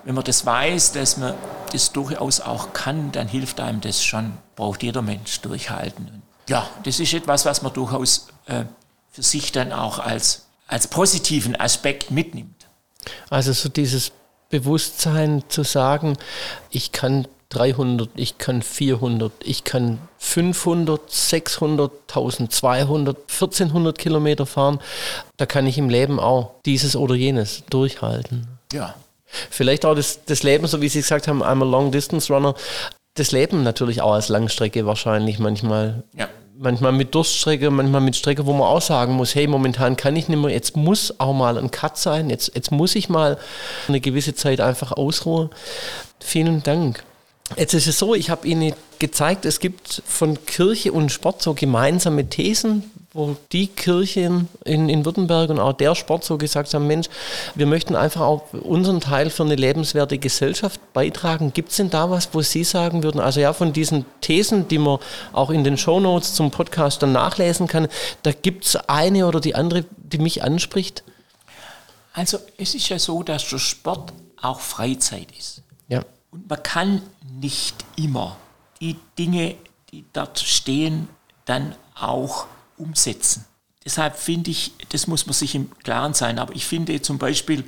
wenn man das weiß, dass man das durchaus auch kann, dann hilft einem das schon. Braucht jeder Mensch durchhalten. Ja, das ist etwas, was man durchaus äh, für sich dann auch als, als positiven Aspekt mitnimmt. Also so dieses Bewusstsein zu sagen, ich kann 300, ich kann 400, ich kann 500, 600, 1200, 1400 Kilometer fahren. Da kann ich im Leben auch dieses oder jenes durchhalten. Ja. Vielleicht auch das, das Leben, so wie Sie gesagt haben, I'm a Long Distance Runner. Das Leben natürlich auch als Langstrecke wahrscheinlich manchmal. Ja. Manchmal mit Durststrecke, manchmal mit Strecke, wo man auch sagen muss, hey, momentan kann ich nicht mehr, jetzt muss auch mal ein Cut sein, jetzt, jetzt muss ich mal eine gewisse Zeit einfach ausruhen. Vielen Dank. Jetzt ist es so, ich habe Ihnen gezeigt, es gibt von Kirche und Sport so gemeinsame Thesen, wo die Kirchen in, in Württemberg und auch der Sport so gesagt haben, Mensch, wir möchten einfach auch unseren Teil für eine lebenswerte Gesellschaft beitragen. Gibt es denn da was, wo Sie sagen würden, also ja, von diesen Thesen, die man auch in den Shownotes zum Podcast dann nachlesen kann, da gibt es eine oder die andere, die mich anspricht? Also es ist ja so, dass der Sport auch Freizeit ist. Ja. Und man kann nicht immer die Dinge, die dort stehen, dann auch umsetzen. Deshalb finde ich, das muss man sich im Klaren sein. Aber ich finde zum Beispiel,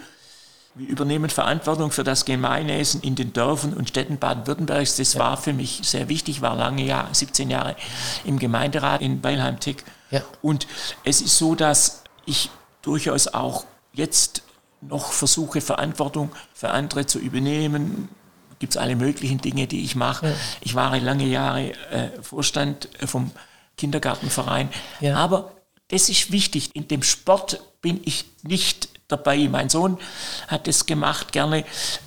wir übernehmen Verantwortung für das Gemeinwesen in den Dörfern und Städten Baden-Württembergs. Das ja. war für mich sehr wichtig, war lange Jahre, 17 Jahre im Gemeinderat in Weilheim-Tick. Ja. Und es ist so, dass ich durchaus auch jetzt noch versuche, Verantwortung für andere zu übernehmen, gibt es alle möglichen Dinge, die ich mache. Ja. Ich war lange Jahre äh, Vorstand vom Kindergartenverein. Ja. Aber das ist wichtig. In dem Sport bin ich nicht dabei. Mein Sohn hat es gemacht, gerne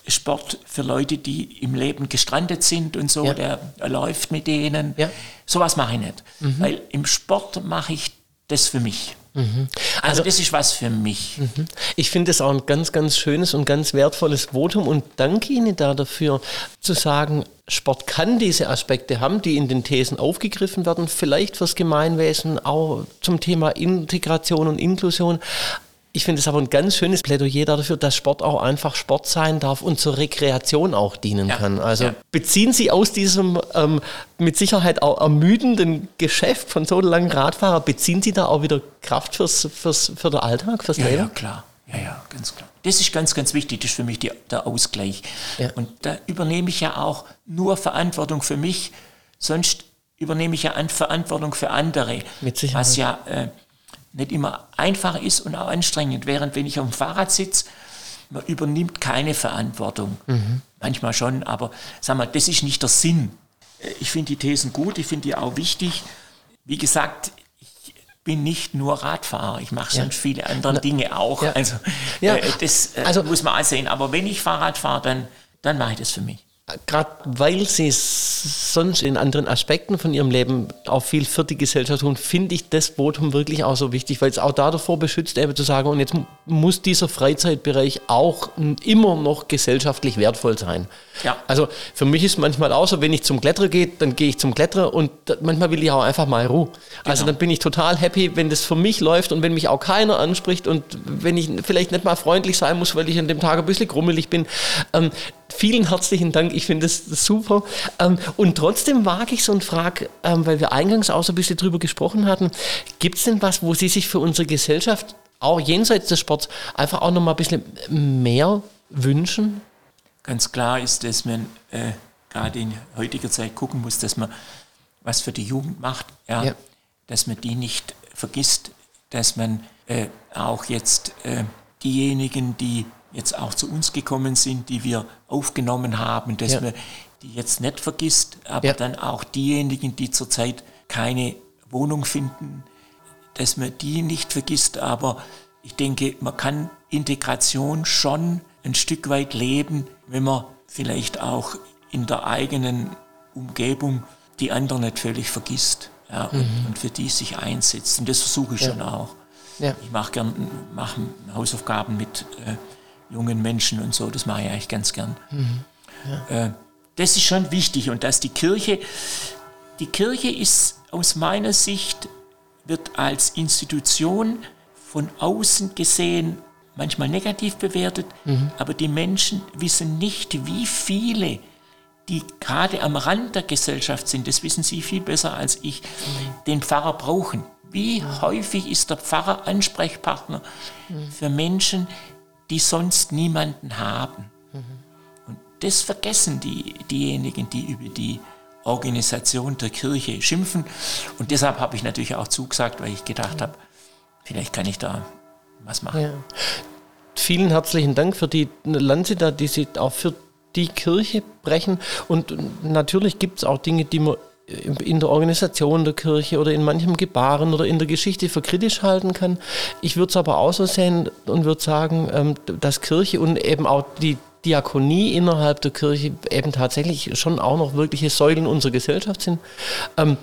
Sport für Leute, die im Leben gestrandet sind und so. Ja. Der läuft mit denen. Ja. Sowas mache ich nicht. Mhm. Weil im Sport mache ich das für mich. Mhm. Also, also, das ist was für mich. Mhm. Ich finde es auch ein ganz, ganz schönes und ganz wertvolles Votum und danke Ihnen da dafür zu sagen, Sport kann diese Aspekte haben, die in den Thesen aufgegriffen werden, vielleicht fürs Gemeinwesen, auch zum Thema Integration und Inklusion. Ich finde es aber ein ganz schönes Plädoyer dafür, dass Sport auch einfach Sport sein darf und zur Rekreation auch dienen ja. kann. Also ja. beziehen Sie aus diesem ähm, mit Sicherheit auch ermüdenden Geschäft von so langen Radfahrer, beziehen Sie da auch wieder Kraft fürs, fürs, für den Alltag, fürs ja, Leben? Ja, klar. Ja, ja, ganz klar. Das ist ganz, ganz wichtig. Das ist für mich die, der Ausgleich. Ja. Und da übernehme ich ja auch nur Verantwortung für mich, sonst übernehme ich ja Verantwortung für andere. Mit Sicherheit. Was ja äh, nicht immer einfach ist und auch anstrengend. Während wenn ich auf dem Fahrrad sitze, man übernimmt keine Verantwortung. Mhm. Manchmal schon, aber sag mal, das ist nicht der Sinn. Ich finde die Thesen gut, ich finde die auch wichtig. Wie gesagt, ich bin nicht nur Radfahrer, ich mache sonst ja. viele andere Dinge auch. Ja. Also ja. Äh, das äh, also, muss man auch sehen. Aber wenn ich Fahrrad fahre, dann, dann mache ich das für mich gerade weil sie sonst in anderen Aspekten von ihrem Leben auch viel für die Gesellschaft tun, finde ich das Votum wirklich auch so wichtig, weil es auch da davor beschützt, eben zu sagen, und jetzt muss dieser Freizeitbereich auch immer noch gesellschaftlich wertvoll sein. Ja. Also für mich ist manchmal auch so, wenn ich zum Kletterer gehe, dann gehe ich zum Kletterer und manchmal will ich auch einfach mal Ruhe. Also genau. dann bin ich total happy, wenn das für mich läuft und wenn mich auch keiner anspricht und wenn ich vielleicht nicht mal freundlich sein muss, weil ich an dem Tag ein bisschen grummelig bin. Ähm, vielen herzlichen Dank, ich finde das super. Ähm, und trotzdem wage ich so und frage, ähm, weil wir eingangs auch so ein bisschen drüber gesprochen hatten, gibt es denn was, wo Sie sich für unsere Gesellschaft, auch jenseits des Sports, einfach auch noch mal ein bisschen mehr wünschen? Ganz klar ist, dass man äh, gerade in heutiger Zeit gucken muss, dass man was für die Jugend macht, ja, ja. dass man die nicht vergisst, dass man äh, auch jetzt äh, diejenigen, die jetzt auch zu uns gekommen sind, die wir aufgenommen haben, dass ja. man die jetzt nicht vergisst, aber ja. dann auch diejenigen, die zurzeit keine Wohnung finden, dass man die nicht vergisst. Aber ich denke, man kann Integration schon ein Stück weit leben, wenn man vielleicht auch in der eigenen Umgebung die anderen nicht völlig vergisst ja, und, mhm. und, für die sich einsetzt. Und das versuche ich ja. schon auch. Ja. Ich mache gern mach Hausaufgaben mit äh, jungen Menschen und so, das mache ich eigentlich ganz gern. Mhm. Äh, das ist schon wichtig und dass die Kirche, die Kirche ist aus meiner Sicht, wird als Institution von außen gesehen manchmal negativ bewertet, mhm. aber die Menschen wissen nicht, wie viele, die gerade am Rand der Gesellschaft sind, das wissen Sie viel besser als ich, mhm. den Pfarrer brauchen. Wie häufig ist der Pfarrer Ansprechpartner mhm. für Menschen, die sonst niemanden haben? Mhm. Und das vergessen die, diejenigen, die über die Organisation der Kirche schimpfen. Und deshalb habe ich natürlich auch zugesagt, weil ich gedacht habe, vielleicht kann ich da was machen. Ja. Vielen herzlichen Dank für die Lanze da, die Sie auch für die Kirche brechen. Und natürlich gibt es auch Dinge, die man in der Organisation der Kirche oder in manchem Gebaren oder in der Geschichte für kritisch halten kann. Ich würde es aber auch so sehen und würde sagen, ähm, dass Kirche und eben auch die Diakonie innerhalb der Kirche eben tatsächlich schon auch noch wirkliche Säulen unserer Gesellschaft sind. Ähm,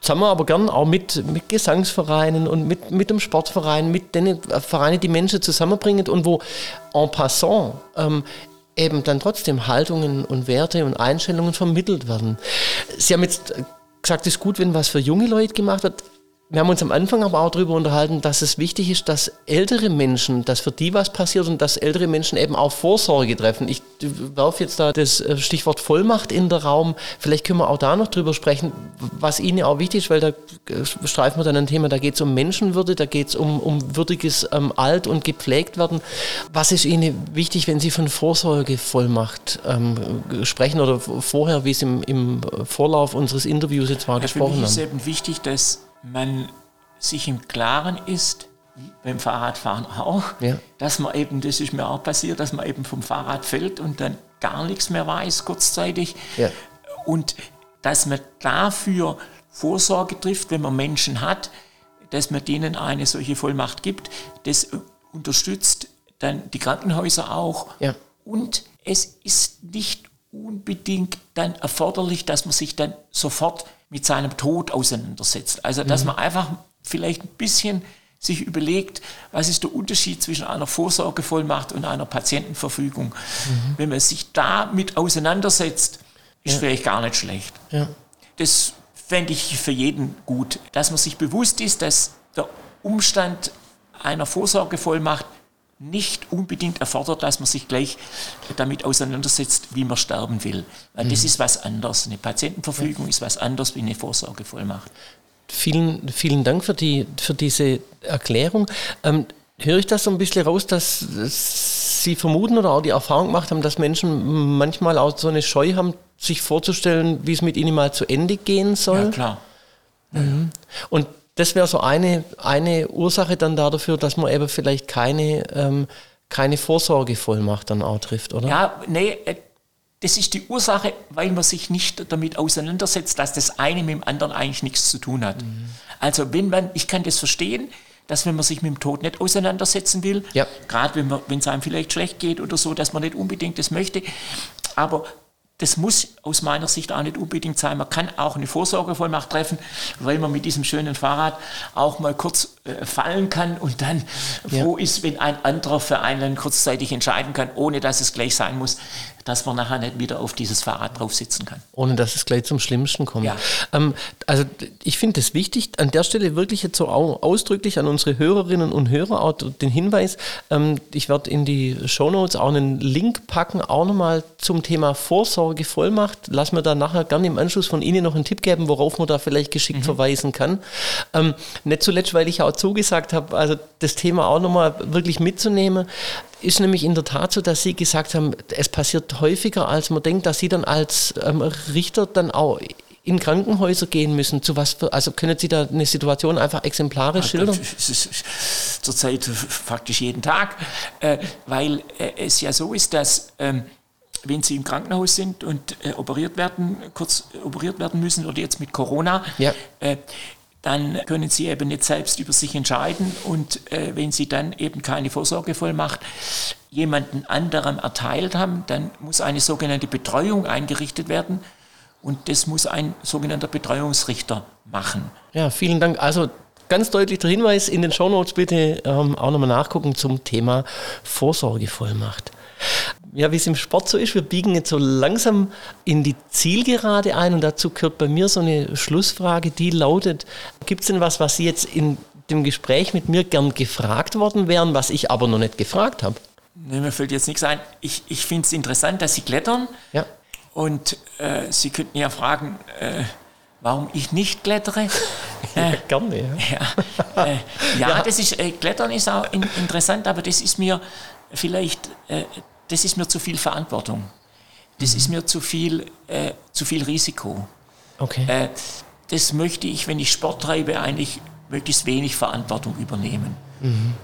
das haben wir aber gern auch mit, mit Gesangsvereinen und mit, mit dem Sportverein, mit den Vereinen, die Menschen zusammenbringen und wo en passant ähm, eben dann trotzdem Haltungen und Werte und Einstellungen vermittelt werden. Sie haben jetzt gesagt, es ist gut, wenn was für junge Leute gemacht wird. Wir haben uns am Anfang aber auch darüber unterhalten, dass es wichtig ist, dass ältere Menschen, dass für die was passiert und dass ältere Menschen eben auch Vorsorge treffen. Ich werfe jetzt da das äh, Stichwort Vollmacht in den Raum. Vielleicht können wir auch da noch drüber sprechen, was Ihnen auch wichtig ist, weil da äh, streifen wir dann ein Thema, da geht es um Menschenwürde, da geht es um, um würdiges ähm, Alt- und gepflegt werden. Was ist Ihnen wichtig, wenn Sie von Vorsorgevollmacht ähm, sprechen oder vorher, wie es im, im Vorlauf unseres Interviews jetzt war, ja, gesprochen haben? Mich ist eben wichtig, dass man sich im Klaren ist, beim Fahrradfahren auch, ja. dass man eben, das ist mir auch passiert, dass man eben vom Fahrrad fällt und dann gar nichts mehr weiß kurzzeitig. Ja. Und dass man dafür Vorsorge trifft, wenn man Menschen hat, dass man denen eine solche Vollmacht gibt. Das unterstützt dann die Krankenhäuser auch. Ja. Und es ist nicht unbedingt dann erforderlich, dass man sich dann sofort mit seinem Tod auseinandersetzt. Also dass mhm. man einfach vielleicht ein bisschen sich überlegt, was ist der Unterschied zwischen einer Vorsorgevollmacht und einer Patientenverfügung. Mhm. Wenn man sich damit auseinandersetzt, ist ja. vielleicht gar nicht schlecht. Ja. Das fände ich für jeden gut, dass man sich bewusst ist, dass der Umstand einer Vorsorgevollmacht nicht unbedingt erfordert, dass man sich gleich damit auseinandersetzt, wie man sterben will. Weil das mhm. ist was anderes. Eine Patientenverfügung ja. ist was anderes wie eine Vorsorgevollmacht. Vielen, vielen Dank für, die, für diese Erklärung. Ähm, höre ich das so ein bisschen raus, dass Sie vermuten oder auch die Erfahrung gemacht haben, dass Menschen manchmal auch so eine Scheu haben, sich vorzustellen, wie es mit ihnen mal zu Ende gehen soll? Ja, klar. Mhm. Und das wäre so eine, eine Ursache dann dafür, dass man eben vielleicht keine, ähm, keine Vorsorgevollmacht dann auch trifft, oder? Ja, nee, äh, das ist die Ursache, weil man sich nicht damit auseinandersetzt, dass das eine mit dem anderen eigentlich nichts zu tun hat. Mhm. Also wenn man, ich kann das verstehen, dass wenn man sich mit dem Tod nicht auseinandersetzen will, ja. gerade wenn, wenn es einem vielleicht schlecht geht oder so, dass man nicht unbedingt das möchte, aber das muss aus meiner Sicht auch nicht unbedingt sein. Man kann auch eine Vorsorgevollmacht treffen, weil man mit diesem schönen Fahrrad auch mal kurz äh, fallen kann und dann ja. froh ist, wenn ein anderer für einen kurzzeitig entscheiden kann, ohne dass es gleich sein muss, dass man nachher nicht wieder auf dieses Fahrrad drauf sitzen kann. Ohne dass es gleich zum Schlimmsten kommt. Ja. Ähm, also ich finde es wichtig, an der Stelle wirklich jetzt so ausdrücklich an unsere Hörerinnen und Hörer auch den Hinweis, ähm, ich werde in die Shownotes auch einen Link packen, auch nochmal zum Thema Vorsorge, Vollmacht. Lass mir da nachher gerne im Anschluss von Ihnen noch einen Tipp geben, worauf man da vielleicht geschickt mhm. verweisen kann. Ähm, nicht zuletzt, weil ich auch zugesagt habe, also das Thema auch nochmal wirklich mitzunehmen ist nämlich in der Tat so, dass Sie gesagt haben, es passiert häufiger, als man denkt, dass Sie dann als ähm, Richter dann auch in Krankenhäuser gehen müssen. Zu was für, also können Sie da eine Situation einfach exemplarisch ja, schildern? Das ist zurzeit faktisch jeden Tag, äh, weil äh, es ja so ist, dass ähm, wenn Sie im Krankenhaus sind und äh, operiert werden, kurz operiert werden müssen oder jetzt mit Corona, ja. Dann können sie eben nicht selbst über sich entscheiden. Und äh, wenn sie dann eben keine Vorsorgevollmacht jemanden anderem erteilt haben, dann muss eine sogenannte Betreuung eingerichtet werden und das muss ein sogenannter Betreuungsrichter machen. Ja, vielen Dank. Also ganz deutlicher Hinweis in den Shownotes bitte ähm, auch nochmal nachgucken zum Thema Vorsorgevollmacht. Ja, wie es im Sport so ist, wir biegen jetzt so langsam in die Zielgerade ein und dazu gehört bei mir so eine Schlussfrage, die lautet, gibt es denn was, was Sie jetzt in dem Gespräch mit mir gern gefragt worden wären, was ich aber noch nicht gefragt habe? Nee, mir fällt jetzt nichts ein. Ich, ich finde es interessant, dass Sie klettern. Ja. Und äh, Sie könnten ja fragen, äh, warum ich nicht klettere. <laughs> Ja, gerne, ja. Ja, äh, ja, <laughs> ja. das ist, äh, Klettern ist auch in, interessant, aber das ist mir vielleicht, äh, das ist mir zu viel Verantwortung. Das mhm. ist mir zu viel, äh, zu viel Risiko. Okay. Äh, das möchte ich, wenn ich Sport treibe, eigentlich möglichst wenig Verantwortung übernehmen. Mhm.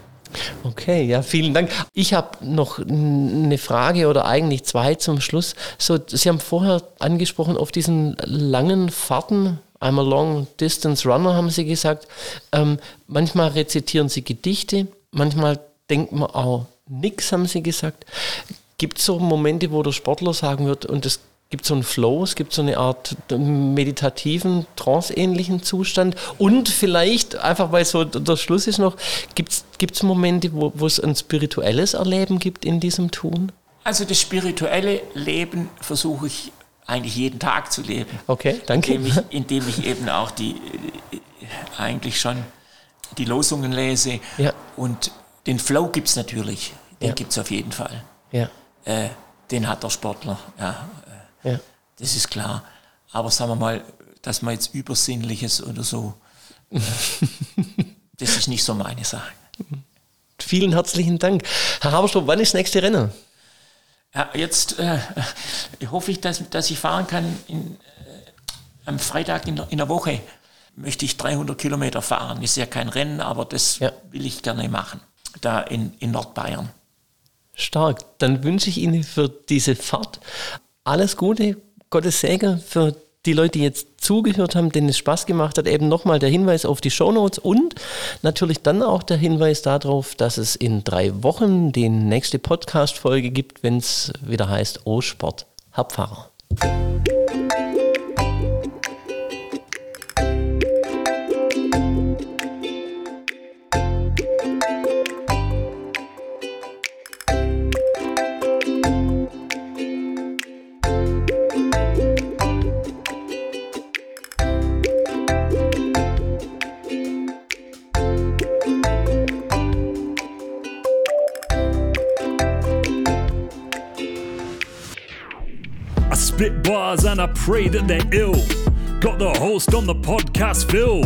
Okay, ja, vielen Dank. Ich habe noch eine Frage oder eigentlich zwei zum Schluss. So, Sie haben vorher angesprochen, auf diesen langen Fahrten, I'm a long distance runner, haben Sie gesagt. Ähm, manchmal rezitieren Sie Gedichte, manchmal denkt man auch nichts, haben Sie gesagt. Gibt es so Momente, wo der Sportler sagen wird, und es gibt so einen Flow, es gibt so eine Art meditativen, tranceähnlichen Zustand und vielleicht, einfach weil so der Schluss ist noch, gibt es Momente, wo, wo es ein spirituelles Erleben gibt in diesem Tun? Also das spirituelle Leben versuche ich eigentlich jeden Tag zu leben. Okay, danke. Indem ich, <laughs> indem ich eben auch die, eigentlich schon die Losungen lese. Ja. Und den Flow gibt es natürlich, den Ja. gibt es auf jeden Fall. Ja. Äh, den hat der Sportler, ja, Ja. das ist klar. Aber sagen wir mal, dass man jetzt Übersinnliches oder so, äh, <laughs> das ist nicht so meine Sache. Vielen herzlichen Dank. Herr Haberstrom, wann ist das nächste Rennen? Ja, jetzt äh, hoffe ich, dass, dass ich fahren kann. In, äh, am Freitag in der, in der Woche möchte ich 300 Kilometer fahren. Ist ja kein Rennen, aber das Ja. will ich gerne machen. Da in, in Nordbayern. Stark. Dann wünsche ich Ihnen für diese Fahrt alles Gute, Gottes Segen für die Leute, die jetzt zugehört haben, denen es Spaß gemacht hat. Eben nochmal der Hinweis auf die Shownotes und natürlich dann auch der Hinweis darauf, dass es in drei Wochen die nächste Podcast-Folge gibt, wenn es wieder heißt O Sport, Herr Pfarrer. And I pray that they're ill. Got the host on the podcast, Phil.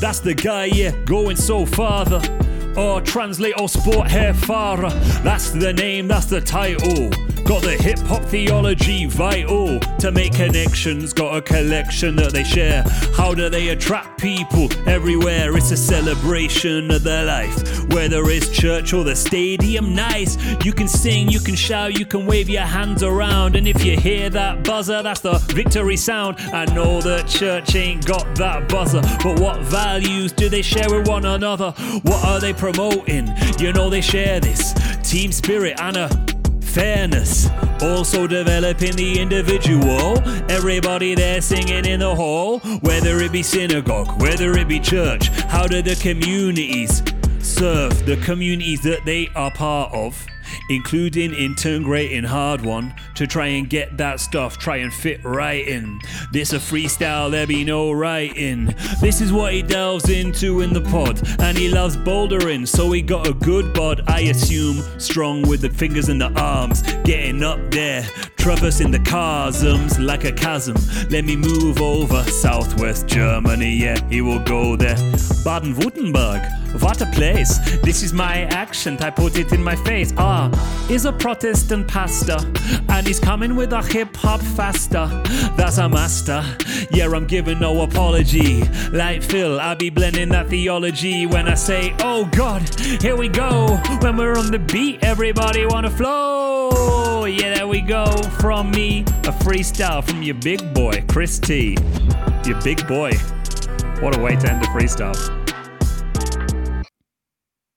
That's the guy, yeah, going so farther. Or translate or sport hair farer. That's the name, that's the title. Got the hip hop theology vital to make connections. Got a collection that they share. How do they attract people everywhere? It's a celebration of their life. Whether it's church or the stadium, nice. You can sing, you can shout, you can wave your hands around. And if you hear that buzzer, that's the victory sound. I know that church ain't got that buzzer, but what values do they share with one another? What are they promoting? You know they share this team spirit and a fairness. Also developing the individual. Everybody there singing in the hall, whether it be synagogue, whether it be church. How do the communities serve the communities that they are part of? Including integrating hard one to try and get that stuff, try and fit right in. This a freestyle, there be no writing. This is what he delves into in the pod, and he loves bouldering, so he got a good bod, I assume. Strong with the fingers and the arms, getting up there, traversing the chasms like a chasm. Let me move over Southwest Germany, yeah, he will go there. Baden Württemberg, what a place. This is my accent, I put it in my face. Ah, is a Protestant pastor, and he's coming with a hip hop faster. That's a master. Yeah, I'm giving no apology. Like Phil, I be blending that theology when I say, oh God, here we go. When we're on the beat, everybody wanna flow. Yeah, there we go. From me, a freestyle from your big boy, Chris T. Your big boy. What a way to end the freestyle.